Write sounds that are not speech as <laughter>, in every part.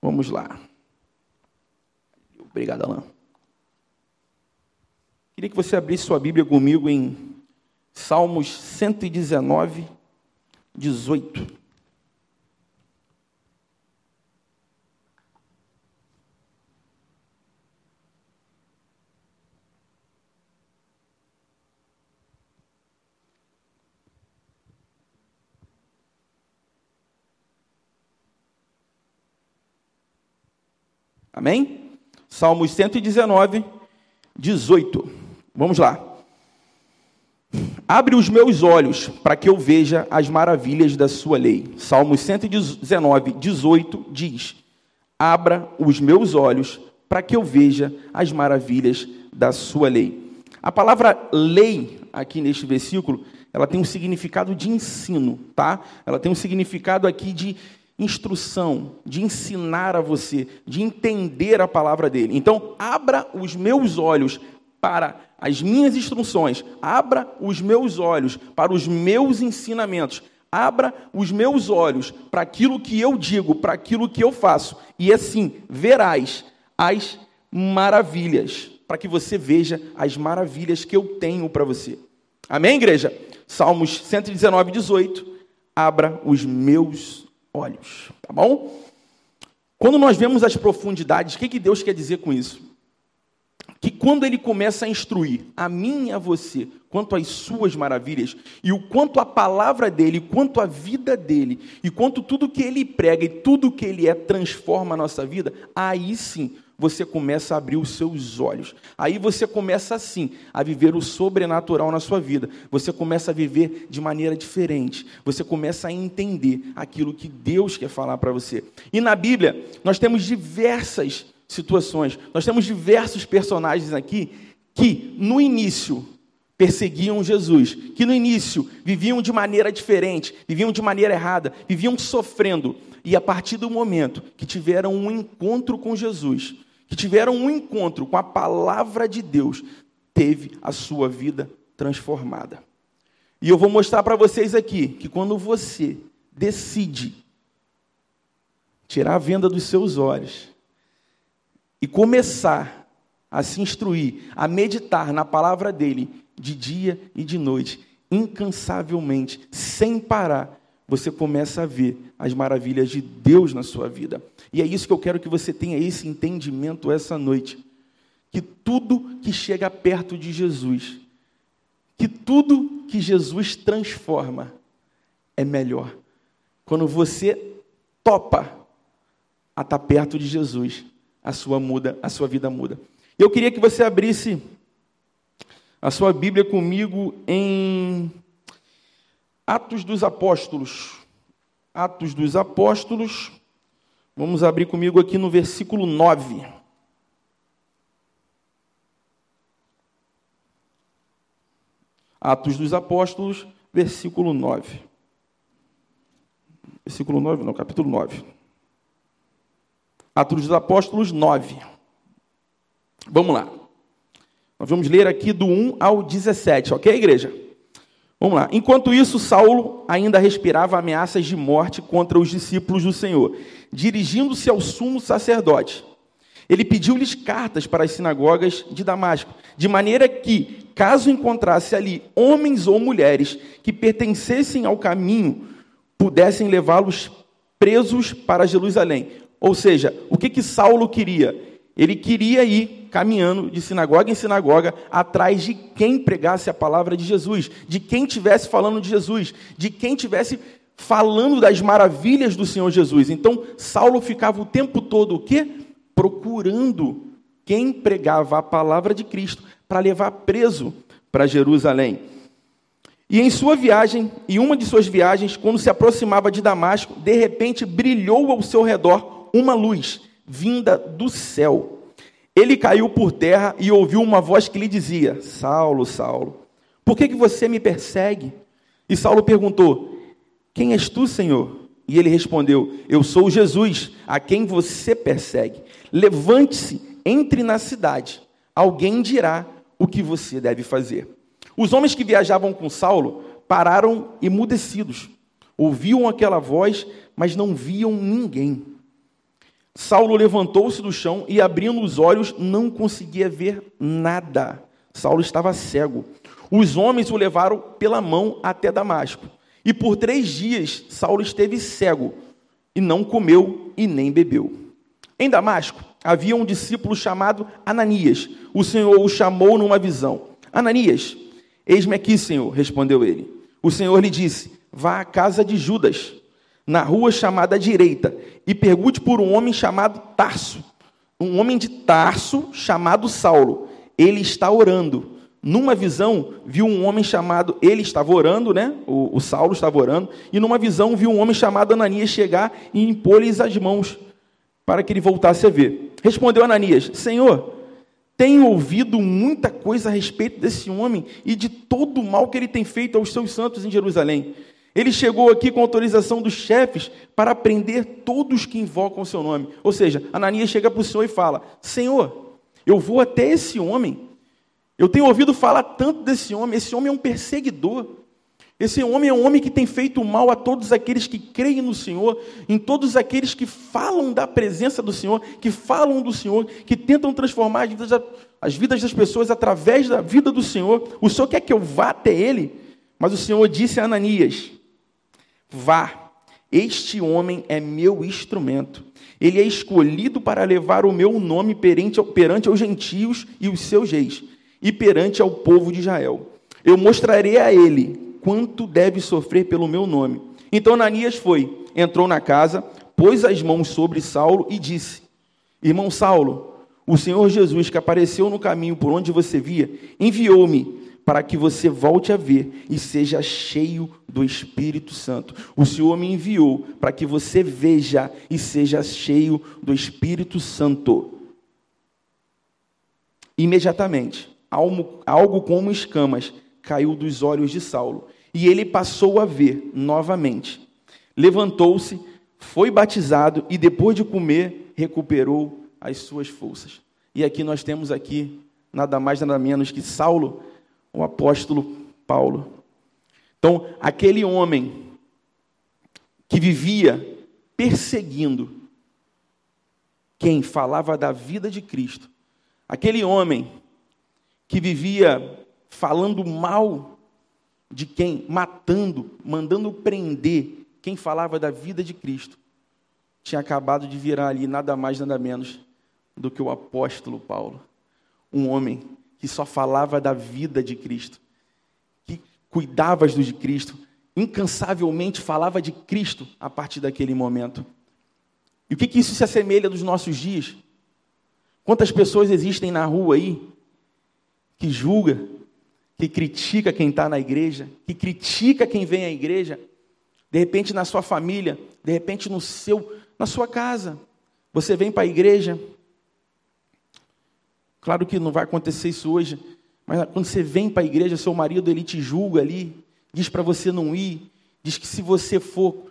Vamos lá. Obrigado, Alain. Queria que você abrisse sua Bíblia comigo em Salmos 119, 18. Amém? Salmos 119, 18. Vamos lá. Abre os meus olhos para que eu veja as maravilhas da sua lei. Salmos 119, 18 diz: Abra os meus olhos para que eu veja as maravilhas da sua lei. A palavra lei aqui neste versículo, ela tem um significado de ensino, tá? Ela tem um significado aqui de instrução, de ensinar a você, de entender a palavra dele. Então, abra os meus olhos para as minhas instruções, abra os meus olhos para os meus ensinamentos, abra os meus olhos para aquilo que eu digo, para aquilo que eu faço, e assim verás as maravilhas, para que você veja as maravilhas que eu tenho para você. Amém, igreja? Salmos 119, 18. Abra os meus olhos, tá bom? Quando nós vemos as profundidades, o que, que Deus quer dizer com isso? Que quando Ele começa a instruir a mim e a você quanto às suas maravilhas, e o quanto a palavra dele, quanto a vida dele, e quanto tudo que ele prega e tudo que ele é transforma a nossa vida, aí sim você começa a abrir os seus olhos. Aí você começa assim a viver o sobrenatural na sua vida. Você começa a viver de maneira diferente. Você começa a entender aquilo que Deus quer falar para você. E na Bíblia, nós temos diversas situações. Nós temos diversos personagens aqui que no início perseguiam Jesus, que no início viviam de maneira diferente, viviam de maneira errada, viviam sofrendo, e a partir do momento que tiveram um encontro com Jesus, que tiveram um encontro com a palavra de Deus, teve a sua vida transformada. E eu vou mostrar para vocês aqui que quando você decide tirar a venda dos seus olhos e começar a se instruir, a meditar na palavra dele de dia e de noite, incansavelmente, sem parar, você começa a ver as maravilhas de Deus na sua vida. E é isso que eu quero que você tenha esse entendimento essa noite. Que tudo que chega perto de Jesus, que tudo que Jesus transforma é melhor. Quando você topa a estar perto de Jesus, a sua muda, a sua vida muda. Eu queria que você abrisse a sua Bíblia comigo em Atos dos Apóstolos. Atos dos Apóstolos. Vamos abrir comigo aqui no versículo 9. Atos dos Apóstolos, versículo 9. Versículo 9, não, capítulo 9. Atos dos Apóstolos 9. Vamos lá. Nós vamos ler aqui do 1 ao 17, ok, igreja? Vamos lá. Enquanto isso, Saulo ainda respirava ameaças de morte contra os discípulos do Senhor. Dirigindo-se ao sumo sacerdote, ele pediu-lhes cartas para as sinagogas de Damasco, de maneira que, caso encontrasse ali homens ou mulheres que pertencessem ao caminho, pudessem levá-los presos para Jerusalém. Ou seja, o que que Saulo queria? Ele queria ir caminhando de sinagoga em sinagoga atrás de quem pregasse a palavra de Jesus, de quem tivesse falando de Jesus, de quem tivesse falando das maravilhas do Senhor Jesus. Então, Saulo ficava o tempo todo o quê? Procurando quem pregava a palavra de Cristo para levar preso para Jerusalém. E em sua viagem, em uma de suas viagens, quando se aproximava de Damasco, de repente brilhou ao seu redor uma luz vinda do céu. Ele caiu por terra e ouviu uma voz que lhe dizia: Saulo, Saulo, por que, que você me persegue? E Saulo perguntou: Quem és tu, Senhor? E ele respondeu: Eu sou Jesus, a quem você persegue. Levante-se, entre na cidade, alguém dirá o que você deve fazer. Os homens que viajavam com Saulo pararam emudecidos. Ouviam aquela voz, mas não viam ninguém. Saulo levantou-se do chão e, abrindo os olhos, não conseguia ver nada. Saulo estava cego. Os homens o levaram pela mão até Damasco. E por três dias Saulo esteve cego, e não comeu e nem bebeu. Em Damasco havia um discípulo chamado Ananias. O Senhor o chamou numa visão. Ananias, eis-me aqui, Senhor, respondeu ele. O Senhor lhe disse: Vá à casa de Judas, na rua chamada direita, e pergunte por um homem chamado Tarso. Um homem de Tarso chamado Saulo. Ele está orando numa visão, viu um homem chamado, ele estava orando, né? O, o Saulo estava orando, e numa visão viu um homem chamado Ananias chegar e impor-lhes as mãos para que ele voltasse a ver. Respondeu Ananias: Senhor, tenho ouvido muita coisa a respeito desse homem e de todo o mal que ele tem feito aos seus santos em Jerusalém. Ele chegou aqui com autorização dos chefes para prender todos que invocam o seu nome. Ou seja, Ananias chega para o Senhor e fala: Senhor, eu vou até esse homem eu tenho ouvido falar tanto desse homem. Esse homem é um perseguidor. Esse homem é um homem que tem feito mal a todos aqueles que creem no Senhor, em todos aqueles que falam da presença do Senhor, que falam do Senhor, que tentam transformar as vidas, as vidas das pessoas através da vida do Senhor. O Senhor quer que eu vá até ele, mas o Senhor disse a Ananias: Vá, este homem é meu instrumento. Ele é escolhido para levar o meu nome perante, perante aos gentios e os seus reis e perante ao povo de Israel. Eu mostrarei a ele quanto deve sofrer pelo meu nome. Então Ananias foi, entrou na casa, pôs as mãos sobre Saulo e disse: Irmão Saulo, o Senhor Jesus, que apareceu no caminho por onde você via, enviou-me para que você volte a ver e seja cheio do Espírito Santo. O Senhor me enviou para que você veja e seja cheio do Espírito Santo. Imediatamente, algo como escamas caiu dos olhos de Saulo, e ele passou a ver novamente. Levantou-se, foi batizado e depois de comer recuperou as suas forças. E aqui nós temos aqui nada mais nada menos que Saulo, o apóstolo Paulo. Então, aquele homem que vivia perseguindo quem falava da vida de Cristo, aquele homem que vivia falando mal de quem? Matando, mandando prender quem falava da vida de Cristo, tinha acabado de virar ali nada mais, nada menos do que o apóstolo Paulo. Um homem que só falava da vida de Cristo, que cuidava do de Cristo, incansavelmente falava de Cristo a partir daquele momento. E o que, que isso se assemelha dos nossos dias? Quantas pessoas existem na rua aí que julga, que critica quem está na igreja, que critica quem vem à igreja, de repente na sua família, de repente no seu, na sua casa, você vem para a igreja. Claro que não vai acontecer isso hoje, mas quando você vem para a igreja, seu marido ele te julga ali, diz para você não ir, diz que se você for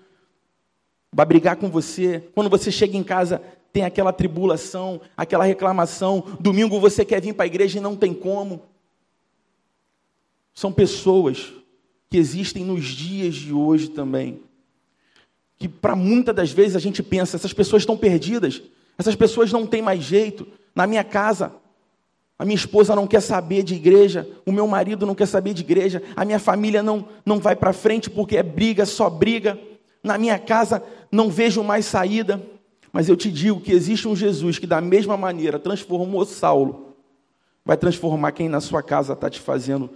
vai brigar com você. Quando você chega em casa, tem aquela tribulação, aquela reclamação. Domingo você quer vir para a igreja e não tem como. São pessoas que existem nos dias de hoje também. Que para muitas das vezes a gente pensa, essas pessoas estão perdidas, essas pessoas não têm mais jeito. Na minha casa, a minha esposa não quer saber de igreja, o meu marido não quer saber de igreja, a minha família não, não vai para frente porque é briga, só briga. Na minha casa não vejo mais saída. Mas eu te digo que existe um Jesus que, da mesma maneira, transformou Saulo, vai transformar quem na sua casa está te fazendo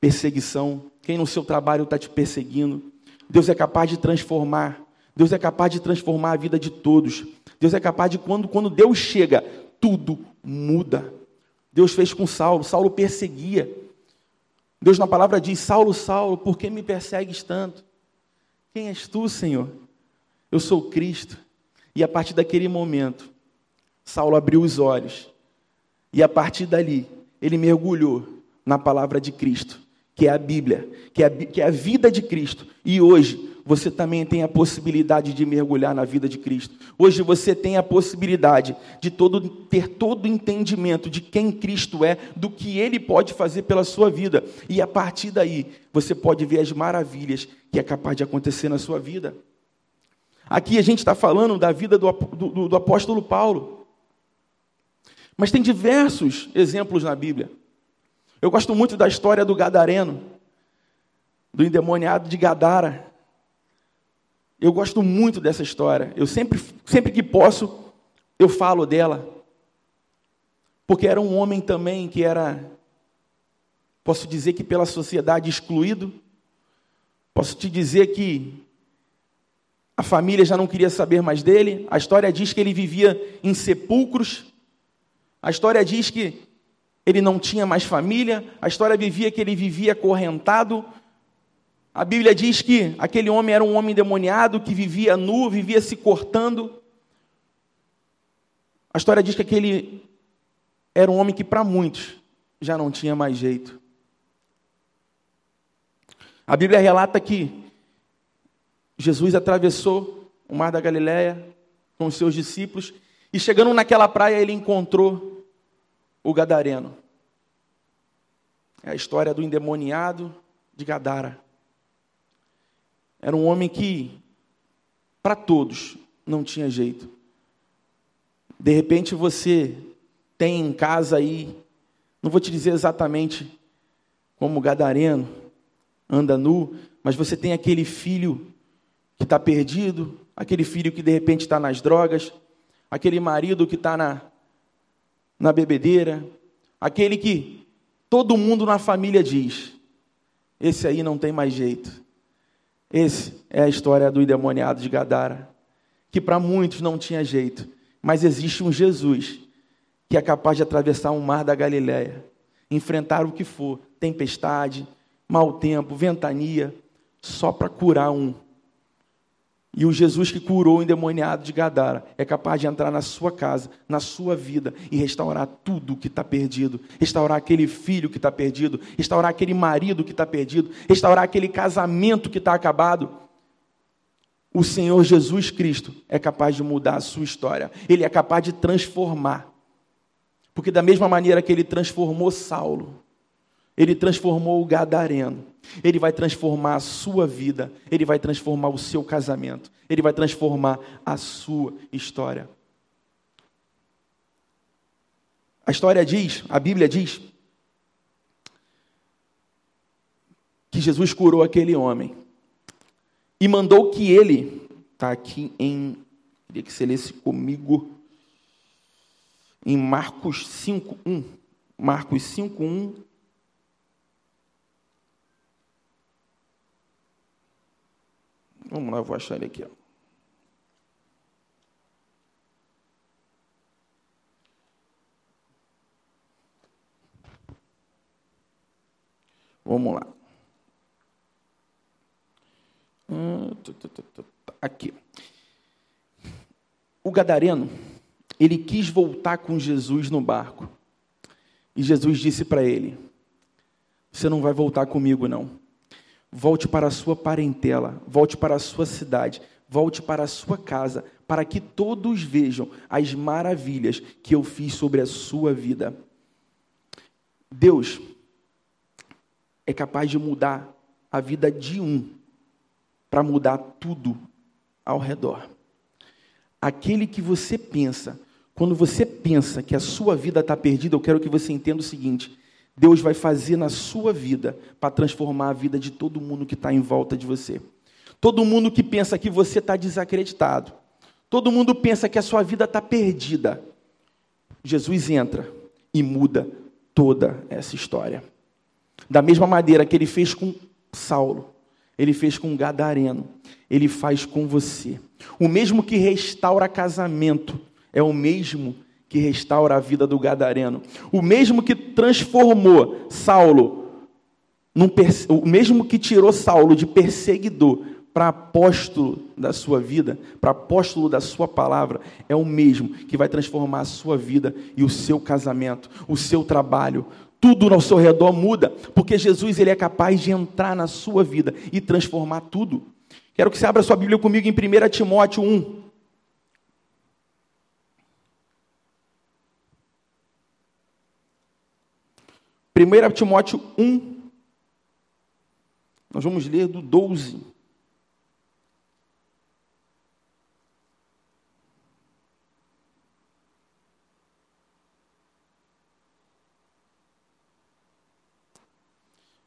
perseguição, quem no seu trabalho está te perseguindo. Deus é capaz de transformar. Deus é capaz de transformar a vida de todos. Deus é capaz de, quando, quando Deus chega, tudo muda. Deus fez com Saulo. Saulo perseguia. Deus na palavra diz: Saulo, Saulo, por que me persegues tanto? Quem és tu, Senhor? Eu sou Cristo. E a partir daquele momento, Saulo abriu os olhos. E a partir dali, ele mergulhou na palavra de Cristo, que é a Bíblia, que é a, que é a vida de Cristo. E hoje, você também tem a possibilidade de mergulhar na vida de Cristo. Hoje você tem a possibilidade de todo, ter todo o entendimento de quem Cristo é, do que Ele pode fazer pela sua vida. E a partir daí, você pode ver as maravilhas que é capaz de acontecer na sua vida. Aqui a gente está falando da vida do, do, do apóstolo Paulo. Mas tem diversos exemplos na Bíblia. Eu gosto muito da história do Gadareno, do endemoniado de Gadara. Eu gosto muito dessa história. Eu sempre, sempre que posso, eu falo dela. Porque era um homem também que era, posso dizer que pela sociedade excluído. Posso te dizer que a família já não queria saber mais dele. A história diz que ele vivia em sepulcros. A história diz que ele não tinha mais família. A história vivia que ele vivia acorrentado. A Bíblia diz que aquele homem era um homem demoniado que vivia nu, vivia se cortando. A história diz que aquele era um homem que para muitos já não tinha mais jeito. A Bíblia relata que Jesus atravessou o mar da Galiléia com os seus discípulos e chegando naquela praia ele encontrou o gadareno. É a história do endemoniado de Gadara. Era um homem que para todos não tinha jeito. De repente você tem em casa aí, não vou te dizer exatamente como o gadareno anda nu, mas você tem aquele filho que está perdido, aquele filho que de repente está nas drogas, aquele marido que está na, na bebedeira, aquele que todo mundo na família diz: esse aí não tem mais jeito. Esse é a história do endemoniado de Gadara, que para muitos não tinha jeito, mas existe um Jesus que é capaz de atravessar um mar da Galiléia, enfrentar o que for, tempestade, mau tempo, ventania, só para curar um e o Jesus que curou o endemoniado de Gadara é capaz de entrar na sua casa, na sua vida e restaurar tudo que está perdido. Restaurar aquele filho que está perdido, restaurar aquele marido que está perdido, restaurar aquele casamento que está acabado. O Senhor Jesus Cristo é capaz de mudar a sua história, ele é capaz de transformar. Porque, da mesma maneira que ele transformou Saulo, ele transformou o gadareno. Ele vai transformar a sua vida, ele vai transformar o seu casamento, ele vai transformar a sua história. A história diz, a Bíblia diz, que Jesus curou aquele homem e mandou que ele, está aqui em, queria que você lesse comigo, em Marcos 5:1, Marcos 5:1 Vamos lá, eu vou achar ele aqui. Ó. Vamos lá. Hum, aqui. O gadareno, ele quis voltar com Jesus no barco. E Jesus disse para ele: Você não vai voltar comigo, não. Volte para a sua parentela, volte para a sua cidade, volte para a sua casa, para que todos vejam as maravilhas que eu fiz sobre a sua vida. Deus é capaz de mudar a vida de um para mudar tudo ao redor. Aquele que você pensa, quando você pensa que a sua vida está perdida, eu quero que você entenda o seguinte: Deus vai fazer na sua vida para transformar a vida de todo mundo que está em volta de você. Todo mundo que pensa que você está desacreditado. Todo mundo pensa que a sua vida está perdida. Jesus entra e muda toda essa história. Da mesma maneira que ele fez com Saulo, ele fez com Gadareno, ele faz com você. O mesmo que restaura casamento é o mesmo que restaura a vida do gadareno. O mesmo que transformou Saulo, num, o mesmo que tirou Saulo de perseguidor para apóstolo da sua vida, para apóstolo da sua palavra, é o mesmo que vai transformar a sua vida e o seu casamento, o seu trabalho. Tudo ao seu redor muda, porque Jesus ele é capaz de entrar na sua vida e transformar tudo. Quero que você abra sua Bíblia comigo em 1 Timóteo 1. 1 Timóteo 1, nós vamos ler do 12.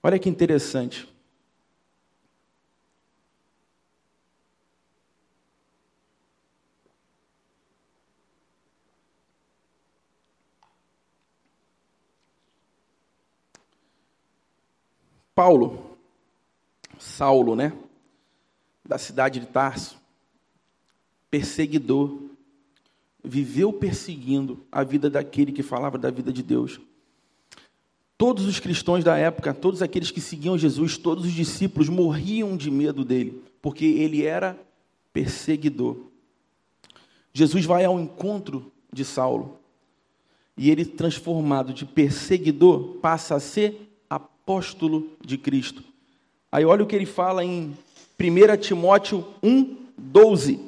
Olha que interessante. Paulo, Saulo, né? Da cidade de Tarso, perseguidor, viveu perseguindo a vida daquele que falava da vida de Deus. Todos os cristãos da época, todos aqueles que seguiam Jesus, todos os discípulos morriam de medo dele, porque ele era perseguidor. Jesus vai ao encontro de Saulo e ele, transformado de perseguidor, passa a ser apóstolo de Cristo. Aí olha o que ele fala em 1 Timóteo 1, 12.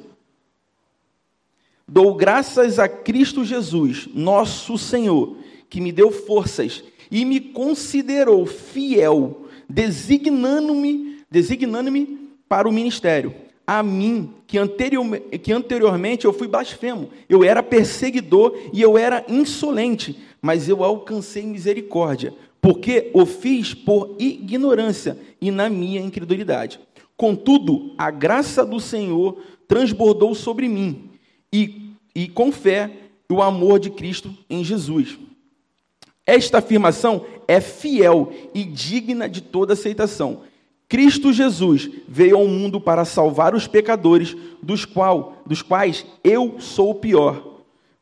Dou graças a Cristo Jesus, nosso Senhor, que me deu forças e me considerou fiel, designando-me designando para o ministério. A mim, que, anterior, que anteriormente eu fui blasfemo, eu era perseguidor e eu era insolente, mas eu alcancei misericórdia, porque o fiz por ignorância e na minha incredulidade. Contudo, a graça do Senhor transbordou sobre mim, e, e com fé o amor de Cristo em Jesus. Esta afirmação é fiel e digna de toda aceitação. Cristo Jesus veio ao mundo para salvar os pecadores, dos, qual, dos quais eu sou o pior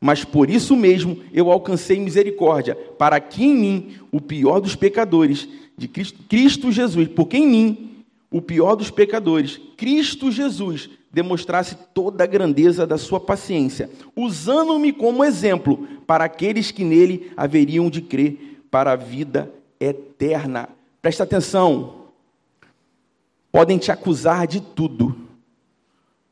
mas por isso mesmo eu alcancei misericórdia, para que em mim, o pior dos pecadores, de Cristo, Cristo Jesus, porque em mim, o pior dos pecadores, Cristo Jesus, demonstrasse toda a grandeza da sua paciência, usando-me como exemplo para aqueles que nele haveriam de crer para a vida eterna. Presta atenção. Podem te acusar de tudo,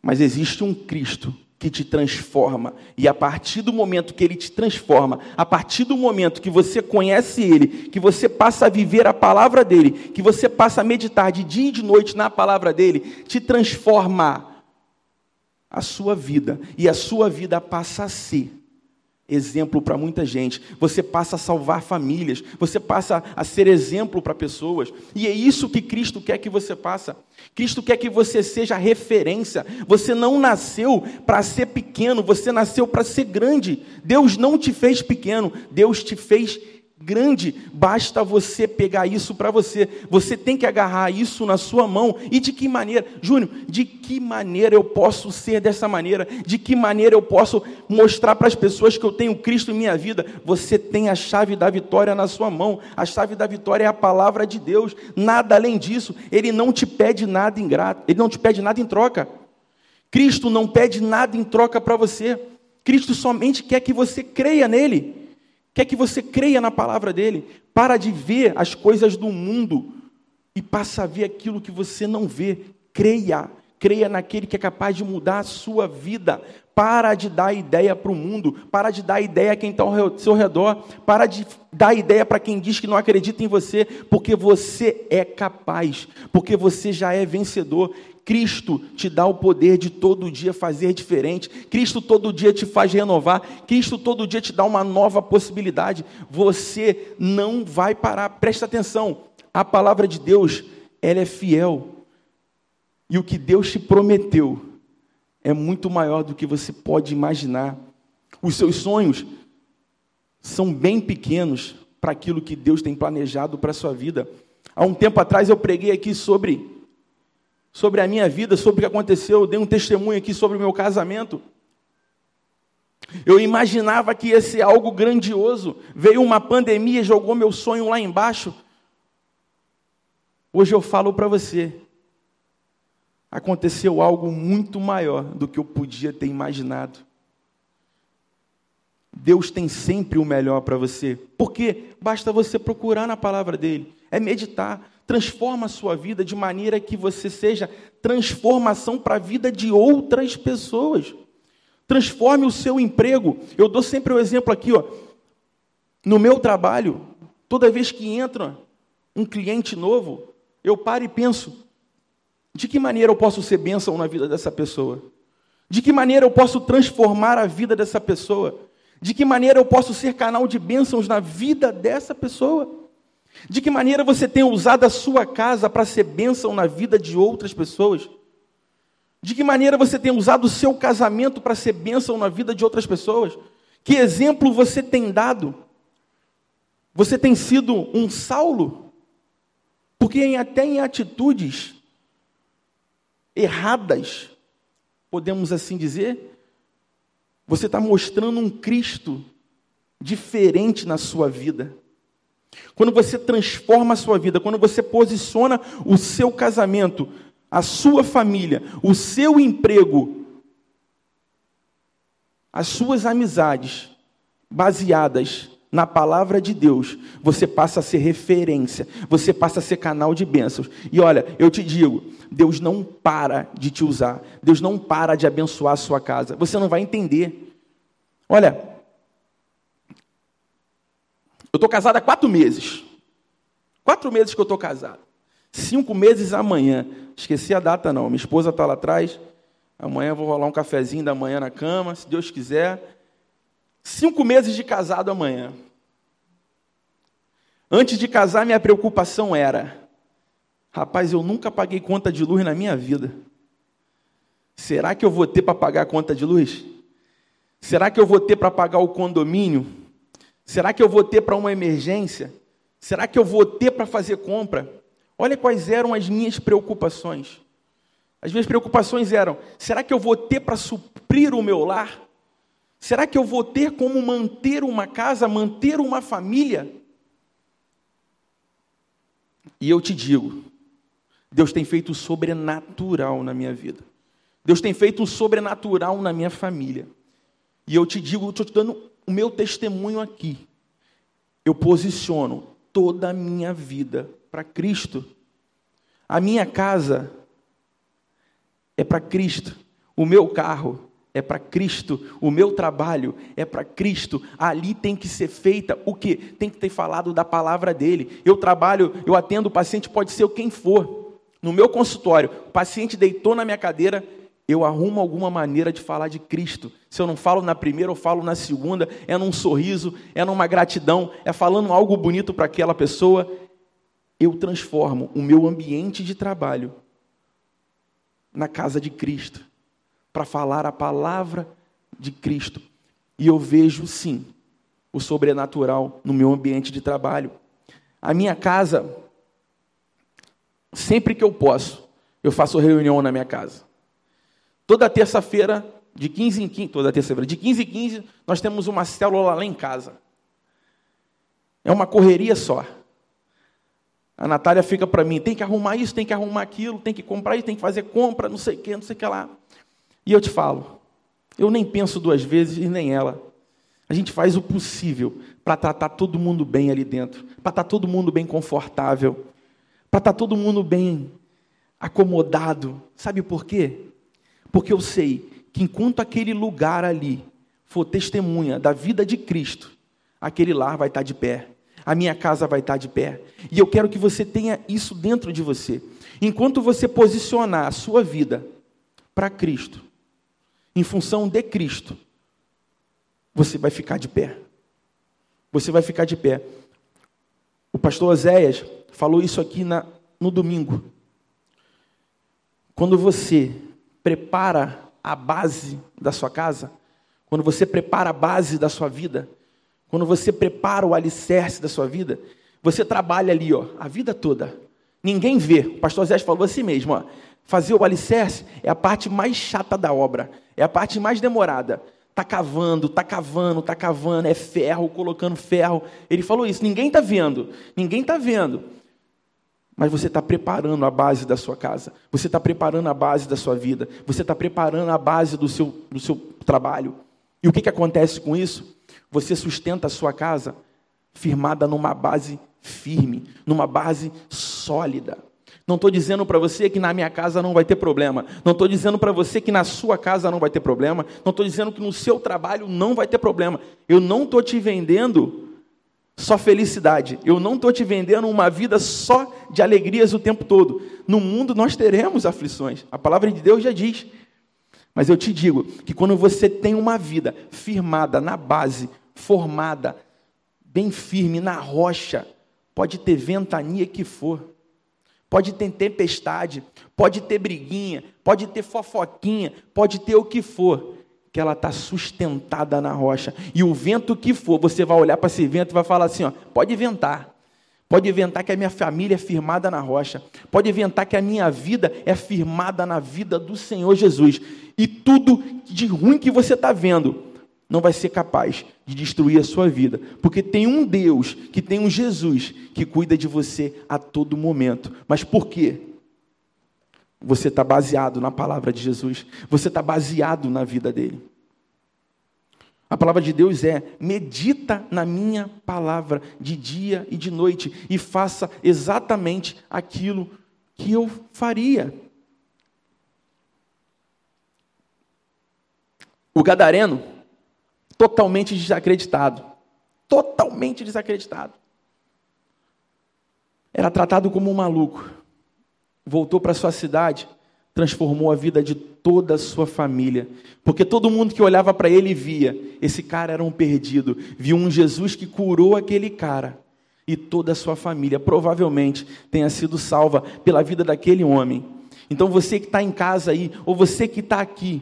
mas existe um Cristo que te transforma. E a partir do momento que ele te transforma, a partir do momento que você conhece ele, que você passa a viver a palavra dele, que você passa a meditar de dia e de noite na palavra dele, te transforma a sua vida. E a sua vida passa a ser exemplo para muita gente. Você passa a salvar famílias, você passa a ser exemplo para pessoas. E é isso que Cristo quer que você faça. Cristo quer que você seja referência. Você não nasceu para ser pequeno, você nasceu para ser grande. Deus não te fez pequeno, Deus te fez grande, basta você pegar isso para você. Você tem que agarrar isso na sua mão. E de que maneira, Júnior, de que maneira eu posso ser dessa maneira? De que maneira eu posso mostrar para as pessoas que eu tenho Cristo em minha vida? Você tem a chave da vitória na sua mão. A chave da vitória é a palavra de Deus. Nada além disso. Ele não te pede nada ingrato, ele não te pede nada em troca. Cristo não pede nada em troca para você. Cristo somente quer que você creia nele quer que você creia na palavra dele. Para de ver as coisas do mundo e passa a ver aquilo que você não vê. Creia. Creia naquele que é capaz de mudar a sua vida. Para de dar ideia para o mundo. Para de dar ideia a quem está ao seu redor. Para de dar ideia para quem diz que não acredita em você. Porque você é capaz. Porque você já é vencedor. Cristo te dá o poder de todo dia fazer diferente. Cristo todo dia te faz renovar. Cristo todo dia te dá uma nova possibilidade. Você não vai parar. Presta atenção. A palavra de Deus, ela é fiel. E o que Deus te prometeu é muito maior do que você pode imaginar. Os seus sonhos são bem pequenos para aquilo que Deus tem planejado para a sua vida. Há um tempo atrás eu preguei aqui sobre sobre a minha vida, sobre o que aconteceu, eu dei um testemunho aqui sobre o meu casamento. Eu imaginava que ia ser algo grandioso. Veio uma pandemia, jogou meu sonho lá embaixo. Hoje eu falo para você, aconteceu algo muito maior do que eu podia ter imaginado. Deus tem sempre o melhor para você. Porque basta você procurar na palavra dele, é meditar, transforma a sua vida de maneira que você seja transformação para a vida de outras pessoas. Transforme o seu emprego. Eu dou sempre o exemplo aqui, ó. No meu trabalho, toda vez que entra um cliente novo, eu paro e penso: de que maneira eu posso ser bênção na vida dessa pessoa? De que maneira eu posso transformar a vida dessa pessoa? De que maneira eu posso ser canal de bênçãos na vida dessa pessoa? De que maneira você tem usado a sua casa para ser bênção na vida de outras pessoas? De que maneira você tem usado o seu casamento para ser bênção na vida de outras pessoas? Que exemplo você tem dado? Você tem sido um Saulo? Porque até em atitudes erradas, podemos assim dizer, você está mostrando um Cristo diferente na sua vida. Quando você transforma a sua vida, quando você posiciona o seu casamento, a sua família, o seu emprego, as suas amizades baseadas na palavra de Deus, você passa a ser referência, você passa a ser canal de bênçãos. E olha, eu te digo, Deus não para de te usar, Deus não para de abençoar a sua casa. Você não vai entender. Olha, estou casado há quatro meses. Quatro meses que eu estou casado. Cinco meses amanhã. Esqueci a data, não. Minha esposa está lá atrás. Amanhã vou rolar um cafezinho da manhã na cama, se Deus quiser. Cinco meses de casado amanhã. Antes de casar, minha preocupação era: rapaz, eu nunca paguei conta de luz na minha vida. Será que eu vou ter para pagar a conta de luz? Será que eu vou ter para pagar o condomínio? Será que eu vou ter para uma emergência? Será que eu vou ter para fazer compra? Olha quais eram as minhas preocupações. As minhas preocupações eram: será que eu vou ter para suprir o meu lar? Será que eu vou ter como manter uma casa, manter uma família? E eu te digo, Deus tem feito o sobrenatural na minha vida. Deus tem feito o sobrenatural na minha família. E eu te digo, estou te dando o meu testemunho aqui, eu posiciono toda a minha vida para Cristo. A minha casa é para Cristo. O meu carro é para Cristo. O meu trabalho é para Cristo. Ali tem que ser feita o que? Tem que ter falado da palavra dele. Eu trabalho, eu atendo o paciente, pode ser quem for. No meu consultório, o paciente deitou na minha cadeira, eu arrumo alguma maneira de falar de Cristo. Se eu não falo na primeira, eu falo na segunda, é num sorriso, é numa gratidão, é falando algo bonito para aquela pessoa. Eu transformo o meu ambiente de trabalho na casa de Cristo, para falar a palavra de Cristo. E eu vejo, sim, o sobrenatural no meu ambiente de trabalho. A minha casa, sempre que eu posso, eu faço reunião na minha casa. Toda terça-feira, de 15 em 15, toda terça-feira, de 15 em 15, nós temos uma célula lá em casa. É uma correria só. A Natália fica para mim, tem que arrumar isso, tem que arrumar aquilo, tem que comprar isso, tem que fazer compra, não sei o que, não sei o que lá. E eu te falo, eu nem penso duas vezes e nem ela. A gente faz o possível para tratar todo mundo bem ali dentro, para estar tá todo mundo bem confortável, para estar tá todo mundo bem acomodado. Sabe por quê? Porque eu sei que enquanto aquele lugar ali for testemunha da vida de Cristo, aquele lar vai estar de pé, a minha casa vai estar de pé. E eu quero que você tenha isso dentro de você. Enquanto você posicionar a sua vida para Cristo, em função de Cristo, você vai ficar de pé. Você vai ficar de pé. O pastor Oséias falou isso aqui na, no domingo. Quando você prepara a base da sua casa, quando você prepara a base da sua vida, quando você prepara o alicerce da sua vida, você trabalha ali, ó, a vida toda. Ninguém vê. O pastor Zé falou assim mesmo, ó, fazer o alicerce é a parte mais chata da obra, é a parte mais demorada. Tá cavando, tá cavando, tá cavando, é ferro, colocando ferro. Ele falou isso, ninguém está vendo, ninguém está vendo mas você está preparando a base da sua casa, você está preparando a base da sua vida, você está preparando a base do seu, do seu trabalho. E o que, que acontece com isso? Você sustenta a sua casa firmada numa base firme, numa base sólida. Não estou dizendo para você que na minha casa não vai ter problema. Não estou dizendo para você que na sua casa não vai ter problema. Não estou dizendo que no seu trabalho não vai ter problema. Eu não estou te vendendo só felicidade. Eu não estou te vendendo uma vida só de alegrias o tempo todo. No mundo nós teremos aflições. A palavra de Deus já diz. Mas eu te digo que quando você tem uma vida firmada na base, formada, bem firme na rocha, pode ter ventania que for, pode ter tempestade, pode ter briguinha, pode ter fofoquinha, pode ter o que for, que ela está sustentada na rocha. E o vento que for, você vai olhar para esse vento e vai falar assim: ó, pode ventar. Pode inventar que a minha família é firmada na rocha. Pode inventar que a minha vida é firmada na vida do Senhor Jesus. E tudo de ruim que você está vendo não vai ser capaz de destruir a sua vida. Porque tem um Deus, que tem um Jesus, que cuida de você a todo momento. Mas por quê? Você está baseado na palavra de Jesus. Você está baseado na vida dele. A palavra de Deus é: medita na minha palavra de dia e de noite e faça exatamente aquilo que eu faria. O gadareno, totalmente desacreditado, totalmente desacreditado. Era tratado como um maluco. Voltou para sua cidade, transformou a vida de toda a sua família. Porque todo mundo que olhava para ele via, esse cara era um perdido, viu um Jesus que curou aquele cara. E toda a sua família provavelmente tenha sido salva pela vida daquele homem. Então você que está em casa aí, ou você que está aqui,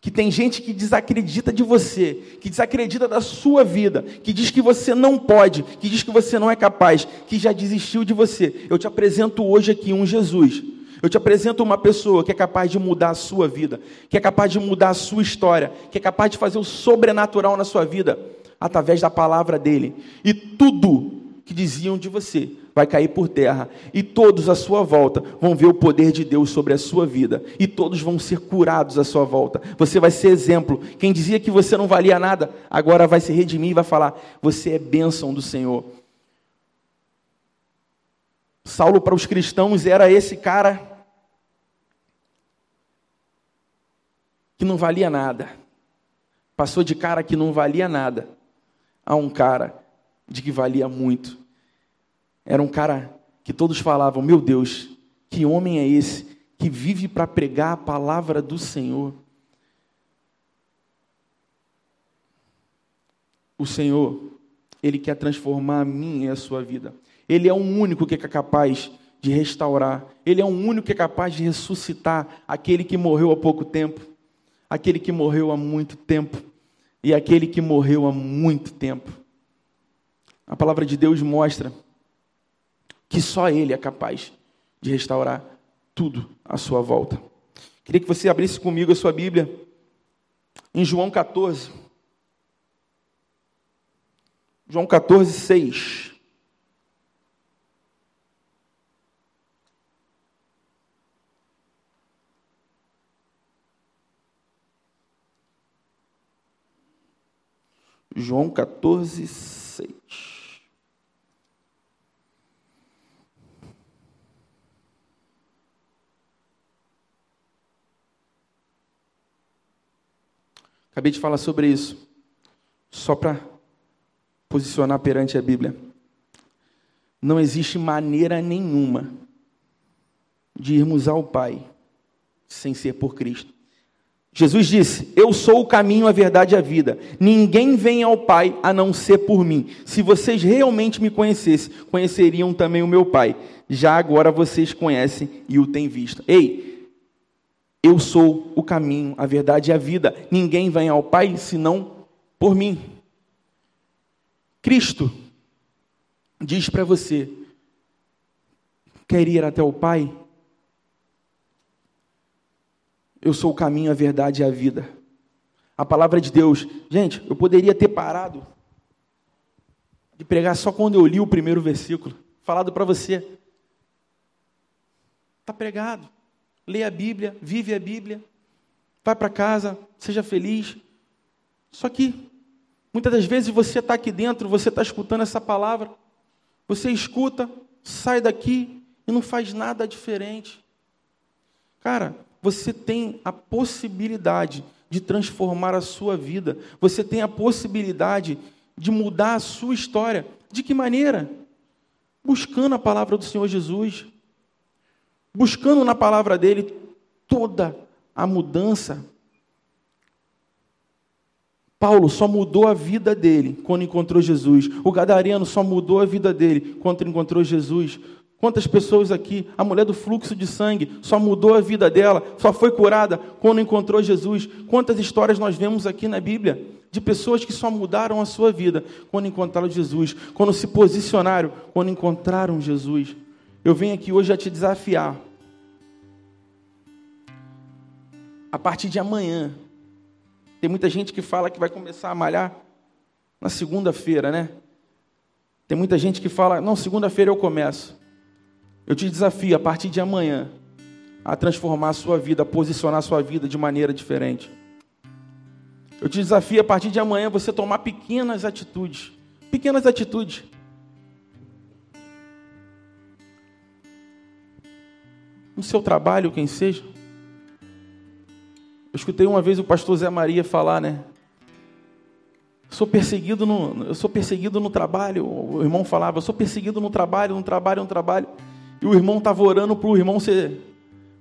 que tem gente que desacredita de você, que desacredita da sua vida, que diz que você não pode, que diz que você não é capaz, que já desistiu de você. Eu te apresento hoje aqui um Jesus eu te apresento uma pessoa que é capaz de mudar a sua vida, que é capaz de mudar a sua história, que é capaz de fazer o sobrenatural na sua vida, através da palavra dele. E tudo que diziam de você vai cair por terra, e todos à sua volta vão ver o poder de Deus sobre a sua vida, e todos vão ser curados à sua volta. Você vai ser exemplo. Quem dizia que você não valia nada, agora vai se redimir e vai falar: Você é bênção do Senhor. Saulo, para os cristãos, era esse cara que não valia nada. Passou de cara que não valia nada a um cara de que valia muito. Era um cara que todos falavam: Meu Deus, que homem é esse que vive para pregar a palavra do Senhor? O Senhor, Ele quer transformar a minha e a sua vida. Ele é o único que é capaz de restaurar. Ele é o único que é capaz de ressuscitar aquele que morreu há pouco tempo, aquele que morreu há muito tempo e aquele que morreu há muito tempo. A palavra de Deus mostra que só Ele é capaz de restaurar tudo à sua volta. Queria que você abrisse comigo a sua Bíblia em João 14. João 14, 6. João 14, 6. Acabei de falar sobre isso, só para posicionar perante a Bíblia. Não existe maneira nenhuma de irmos ao Pai sem ser por Cristo. Jesus disse: Eu sou o caminho, a verdade e a vida. Ninguém vem ao Pai a não ser por mim. Se vocês realmente me conhecessem, conheceriam também o meu Pai. Já agora vocês conhecem e o têm visto. Ei, eu sou o caminho, a verdade e a vida. Ninguém vem ao Pai senão por mim. Cristo diz para você: quer ir até o Pai? Eu sou o caminho, a verdade e a vida. A palavra de Deus. Gente, eu poderia ter parado de pregar só quando eu li o primeiro versículo. Falado para você. Está pregado. Lê a Bíblia, vive a Bíblia. Vai para casa, seja feliz. Só que, muitas das vezes você está aqui dentro, você está escutando essa palavra. Você escuta, sai daqui e não faz nada diferente. Cara, você tem a possibilidade de transformar a sua vida, você tem a possibilidade de mudar a sua história. De que maneira? Buscando a palavra do Senhor Jesus, buscando na palavra dele toda a mudança Paulo só mudou a vida dele quando encontrou Jesus. O gadareno só mudou a vida dele quando encontrou Jesus. Quantas pessoas aqui, a mulher do fluxo de sangue, só mudou a vida dela, só foi curada quando encontrou Jesus. Quantas histórias nós vemos aqui na Bíblia de pessoas que só mudaram a sua vida quando encontraram Jesus, quando se posicionaram, quando encontraram Jesus. Eu venho aqui hoje a te desafiar. A partir de amanhã, tem muita gente que fala que vai começar a malhar na segunda-feira, né? Tem muita gente que fala, não, segunda-feira eu começo. Eu te desafio a partir de amanhã a transformar a sua vida, a posicionar a sua vida de maneira diferente. Eu te desafio a partir de amanhã você tomar pequenas atitudes. Pequenas atitudes. No seu trabalho, quem seja. Escutei uma vez o pastor Zé Maria falar, né? Sou perseguido no, eu sou perseguido no trabalho. O irmão falava, eu sou perseguido no trabalho, no trabalho, no trabalho. E o irmão estava orando para o irmão ser,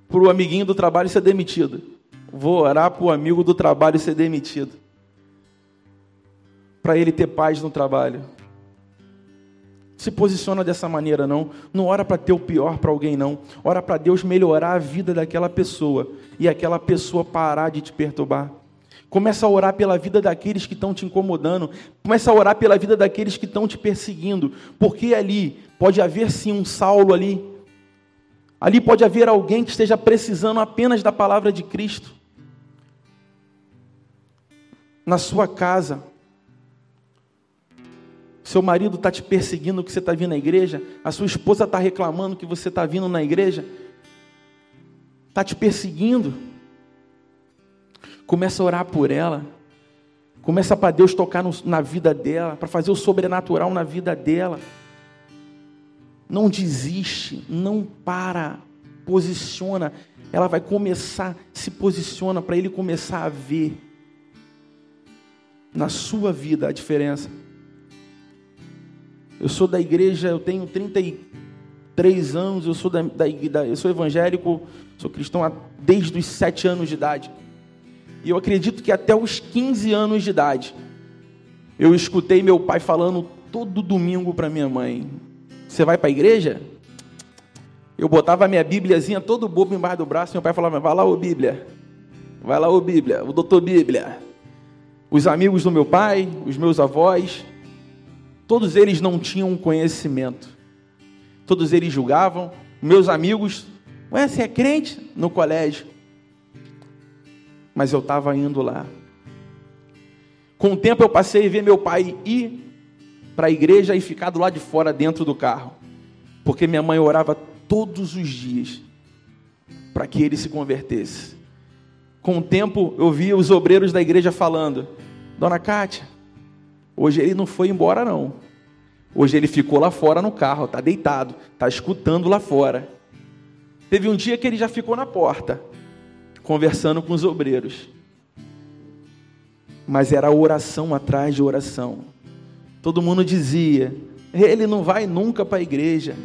para o amiguinho do trabalho ser demitido. Vou orar para o amigo do trabalho ser demitido. Para ele ter paz no trabalho. Se posiciona dessa maneira, não. Não ora para ter o pior para alguém, não. Ora para Deus melhorar a vida daquela pessoa. E aquela pessoa parar de te perturbar. Começa a orar pela vida daqueles que estão te incomodando. Começa a orar pela vida daqueles que estão te perseguindo. Porque ali pode haver sim um Saulo ali. Ali pode haver alguém que esteja precisando apenas da palavra de Cristo. Na sua casa. Seu marido está te perseguindo que você está vindo na igreja. A sua esposa está reclamando que você está vindo na igreja. Está te perseguindo. Começa a orar por ela. Começa para Deus tocar no, na vida dela, para fazer o sobrenatural na vida dela. Não desiste, não para, posiciona. Ela vai começar, se posiciona para ele começar a ver na sua vida a diferença. Eu sou da igreja, eu tenho 33 anos, eu sou, da, da, eu sou evangélico, sou cristão desde os 7 anos de idade. E eu acredito que até os 15 anos de idade, eu escutei meu pai falando todo domingo para minha mãe: Você vai para a igreja? Eu botava a minha Bíbliazinha todo bobo embaixo do braço, meu pai falava: Vai lá, ô Bíblia. Vai lá, ô Bíblia, o doutor Bíblia. Os amigos do meu pai, os meus avós, todos eles não tinham conhecimento. Todos eles julgavam. Meus amigos, ué, você é crente? No colégio mas eu estava indo lá. Com o tempo eu passei a ver meu pai ir para a igreja e ficar do lado de fora dentro do carro, porque minha mãe orava todos os dias para que ele se convertesse. Com o tempo eu via os obreiros da igreja falando: Dona Kátia, hoje ele não foi embora não. Hoje ele ficou lá fora no carro, está deitado, está escutando lá fora. Teve um dia que ele já ficou na porta conversando com os obreiros. Mas era oração atrás de oração. Todo mundo dizia: ele não vai nunca para a igreja.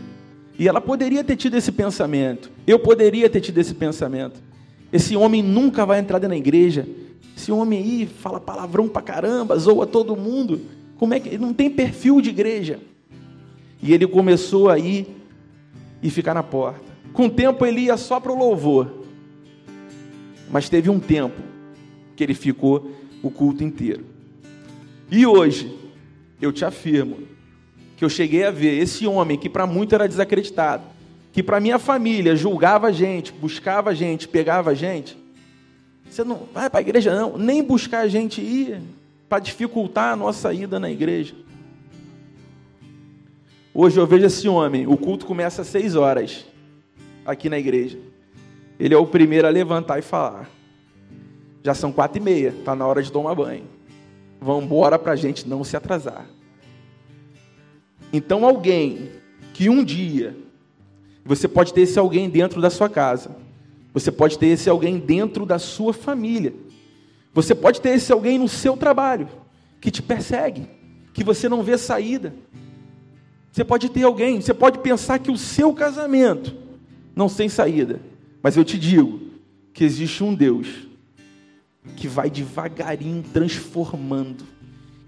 E ela poderia ter tido esse pensamento. Eu poderia ter tido esse pensamento. Esse homem nunca vai entrar na igreja. Esse homem aí fala palavrão pra caramba, zoa todo mundo. Como é que ele não tem perfil de igreja? E ele começou a ir e ficar na porta. Com o tempo ele ia só para o louvor. Mas teve um tempo que ele ficou o culto inteiro. E hoje, eu te afirmo, que eu cheguei a ver esse homem que para muito era desacreditado, que para minha família julgava a gente, buscava a gente, pegava a gente. Você não vai para a igreja, não, nem buscar a gente ir para dificultar a nossa ida na igreja. Hoje eu vejo esse homem, o culto começa às seis horas aqui na igreja. Ele é o primeiro a levantar e falar. Já são quatro e meia, está na hora de tomar banho. Vamos embora para a gente não se atrasar. Então, alguém que um dia, você pode ter esse alguém dentro da sua casa, você pode ter esse alguém dentro da sua família, você pode ter esse alguém no seu trabalho, que te persegue, que você não vê saída. Você pode ter alguém, você pode pensar que o seu casamento não tem saída. Mas eu te digo que existe um Deus que vai devagarinho transformando,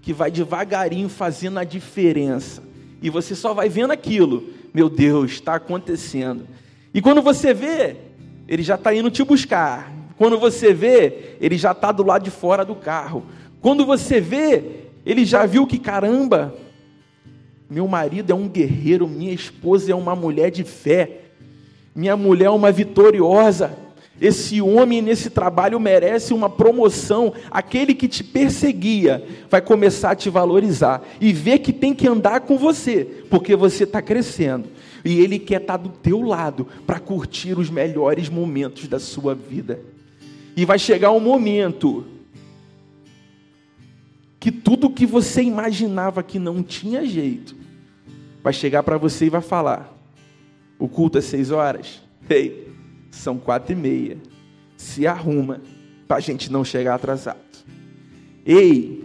que vai devagarinho fazendo a diferença. E você só vai vendo aquilo. Meu Deus, está acontecendo. E quando você vê, ele já está indo te buscar. Quando você vê, ele já está do lado de fora do carro. Quando você vê, ele já viu que caramba, meu marido é um guerreiro, minha esposa é uma mulher de fé, minha mulher é uma vitoriosa. Esse homem nesse trabalho merece uma promoção. Aquele que te perseguia vai começar a te valorizar e ver que tem que andar com você, porque você está crescendo. E ele quer estar do teu lado para curtir os melhores momentos da sua vida. E vai chegar um momento que tudo que você imaginava que não tinha jeito, vai chegar para você e vai falar: o culto é seis horas? Ei, são quatro e meia. Se arruma para a gente não chegar atrasado. Ei,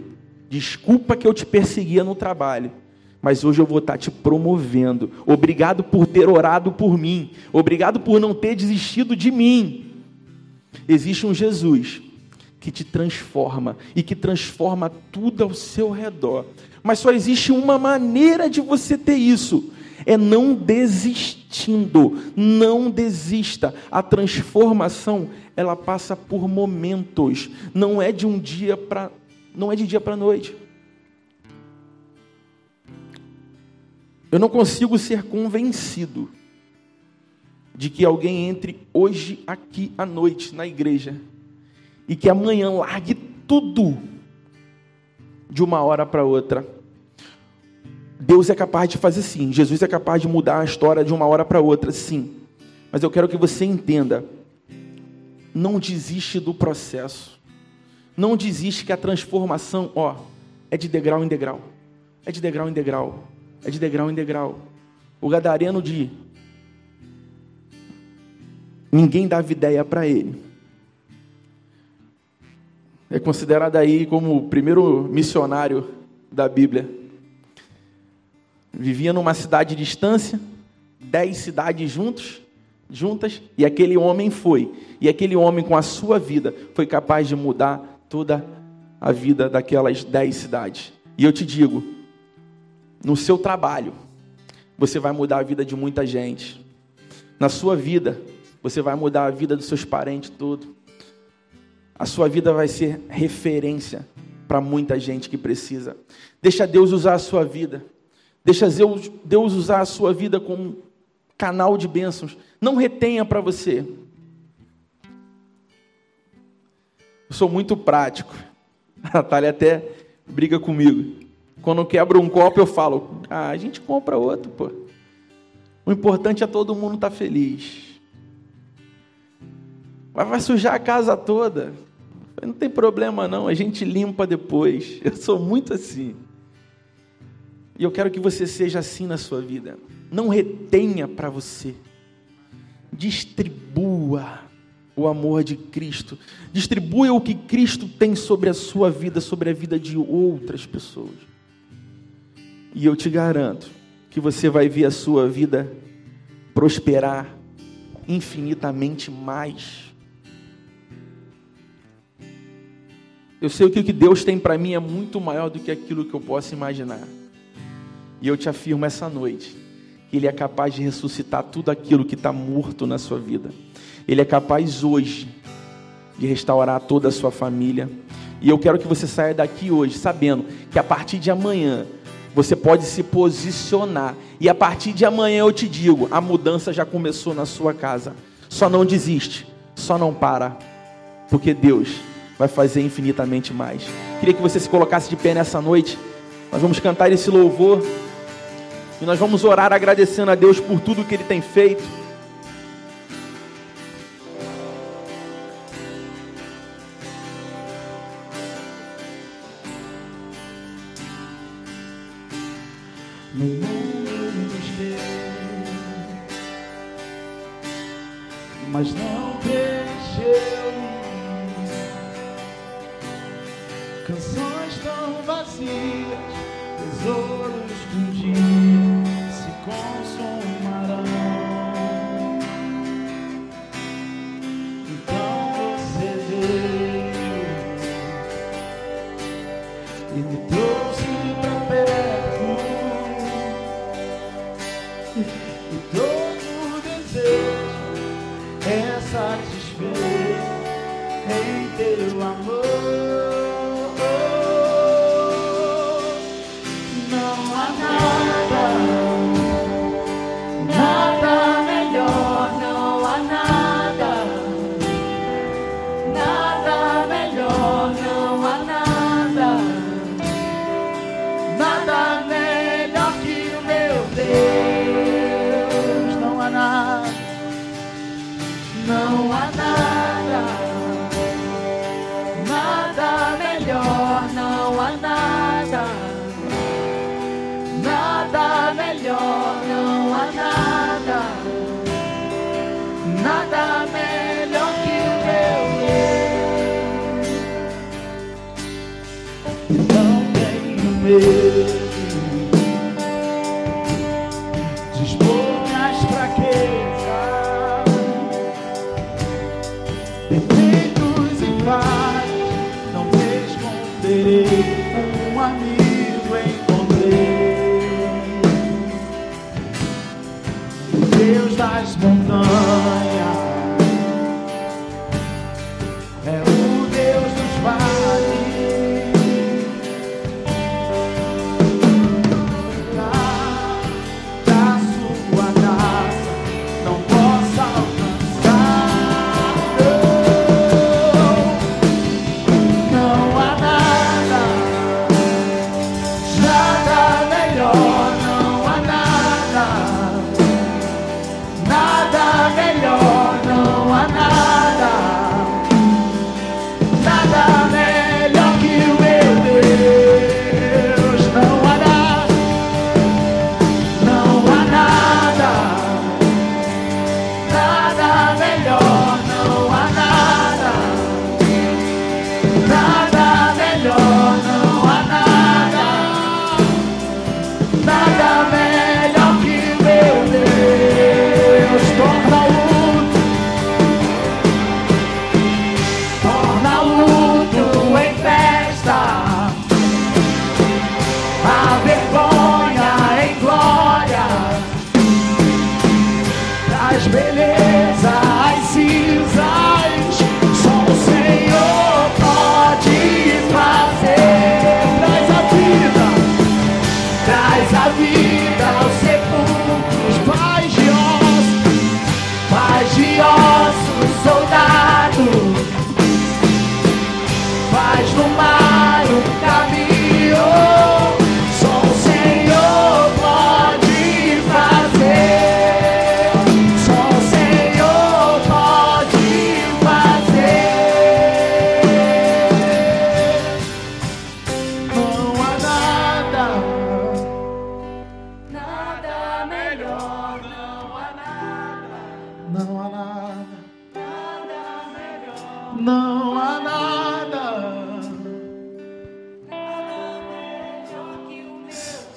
desculpa que eu te perseguia no trabalho, mas hoje eu vou estar te promovendo. Obrigado por ter orado por mim. Obrigado por não ter desistido de mim. Existe um Jesus que te transforma e que transforma tudo ao seu redor. Mas só existe uma maneira de você ter isso: é não desistindo. Não desista. A transformação, ela passa por momentos, não é de um dia para não é de dia para noite. Eu não consigo ser convencido de que alguém entre hoje aqui à noite na igreja e que amanhã largue tudo de uma hora para outra. Deus é capaz de fazer sim, Jesus é capaz de mudar a história de uma hora para outra, sim. Mas eu quero que você entenda: não desiste do processo, não desiste que a transformação, ó, é de degrau em degrau, é de degrau em degrau, é de degrau em degrau. O gadareno de Ninguém dava ideia para ele. É considerado aí como o primeiro missionário da Bíblia. Vivia numa cidade de distância, dez cidades juntos, juntas, e aquele homem foi. E aquele homem, com a sua vida, foi capaz de mudar toda a vida daquelas dez cidades. E eu te digo, no seu trabalho, você vai mudar a vida de muita gente. Na sua vida, você vai mudar a vida dos seus parentes tudo. A sua vida vai ser referência para muita gente que precisa. Deixa Deus usar a sua vida. Deixa Deus usar a sua vida como canal de bênçãos. Não retenha para você. Eu sou muito prático. <laughs> A Natália até briga comigo. Quando quebro um copo, eu falo: ah, a gente compra outro, pô. O importante é todo mundo estar tá feliz. Mas vai sujar a casa toda. Não tem problema não, a gente limpa depois. <laughs> Eu sou muito assim. E eu quero que você seja assim na sua vida. Não retenha para você. Distribua o amor de Cristo. Distribua o que Cristo tem sobre a sua vida, sobre a vida de outras pessoas. E eu te garanto que você vai ver a sua vida prosperar infinitamente mais. Eu sei que o que Deus tem para mim é muito maior do que aquilo que eu posso imaginar. E eu te afirmo essa noite que Ele é capaz de ressuscitar tudo aquilo que está morto na sua vida. Ele é capaz hoje de restaurar toda a sua família. E eu quero que você saia daqui hoje sabendo que a partir de amanhã você pode se posicionar. E a partir de amanhã eu te digo: a mudança já começou na sua casa. Só não desiste, só não para, porque Deus vai fazer infinitamente mais. Queria que você se colocasse de pé nessa noite. Nós vamos cantar esse louvor e nós vamos orar agradecendo a Deus por tudo que Ele tem feito.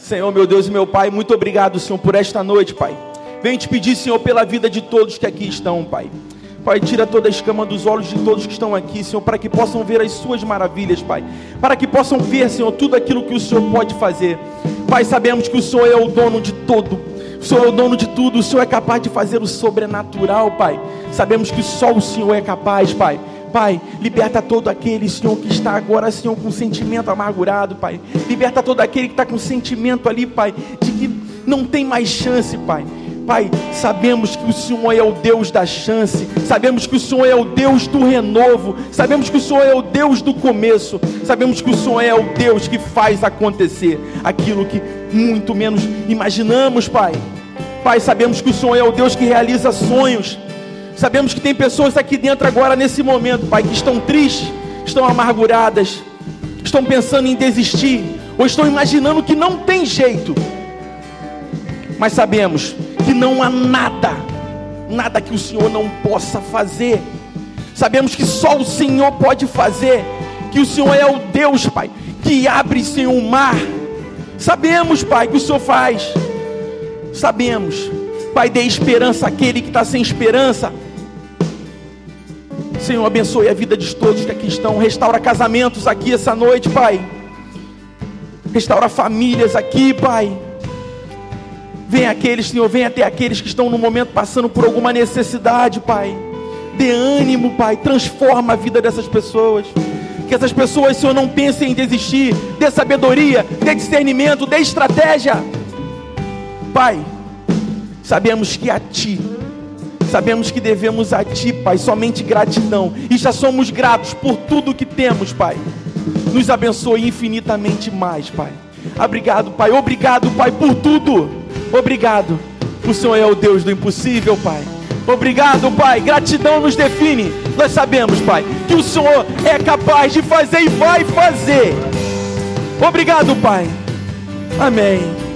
Senhor, meu Deus e meu Pai, muito obrigado, Senhor, por esta noite, Pai. Venho te pedir, Senhor, pela vida de todos que aqui estão, Pai. Pai, tira toda a escama dos olhos de todos que estão aqui, Senhor, para que possam ver as suas maravilhas, Pai. Para que possam ver, Senhor, tudo aquilo que o Senhor pode fazer. Pai, sabemos que o Senhor é o dono de todo. O Senhor é o dono de tudo. O Senhor é capaz de fazer o sobrenatural, Pai. Sabemos que só o Senhor é capaz, Pai. Pai, liberta todo aquele, Senhor, que está agora, Senhor, com sentimento amargurado, Pai. Liberta todo aquele que está com sentimento ali, Pai, de que não tem mais chance, Pai. Pai, sabemos que o Senhor é o Deus da chance, sabemos que o Senhor é o Deus do renovo, sabemos que o Senhor é o Deus do começo, sabemos que o Senhor é o Deus que faz acontecer aquilo que muito menos imaginamos, Pai. Pai, sabemos que o Senhor é o Deus que realiza sonhos, sabemos que tem pessoas aqui dentro agora, nesse momento, Pai, que estão tristes, estão amarguradas, estão pensando em desistir, ou estão imaginando que não tem jeito, mas sabemos que não há nada, nada que o Senhor não possa fazer. Sabemos que só o Senhor pode fazer, que o Senhor é o Deus, Pai, que abre, Senhor, o mar. Sabemos, Pai, que o Senhor faz. Sabemos, Pai, dê esperança àquele que está sem esperança. Senhor, abençoe a vida de todos que aqui estão. Restaura casamentos aqui essa noite, Pai. Restaura famílias aqui, Pai. Vem aqueles, Senhor, vem até aqueles que estão no momento passando por alguma necessidade, Pai. Dê ânimo, Pai. Transforma a vida dessas pessoas. Que essas pessoas, Senhor, não pensem em desistir. Dê sabedoria, dê discernimento, dê estratégia. Pai, sabemos que a Ti, sabemos que devemos a Ti, Pai, somente gratidão. E já somos gratos por tudo que temos, Pai. Nos abençoe infinitamente mais, Pai. Obrigado, Pai. Obrigado, Pai, por tudo. Obrigado. O Senhor é o Deus do impossível, Pai. Obrigado, Pai. Gratidão nos define. Nós sabemos, Pai, que o Senhor é capaz de fazer e vai fazer. Obrigado, Pai. Amém.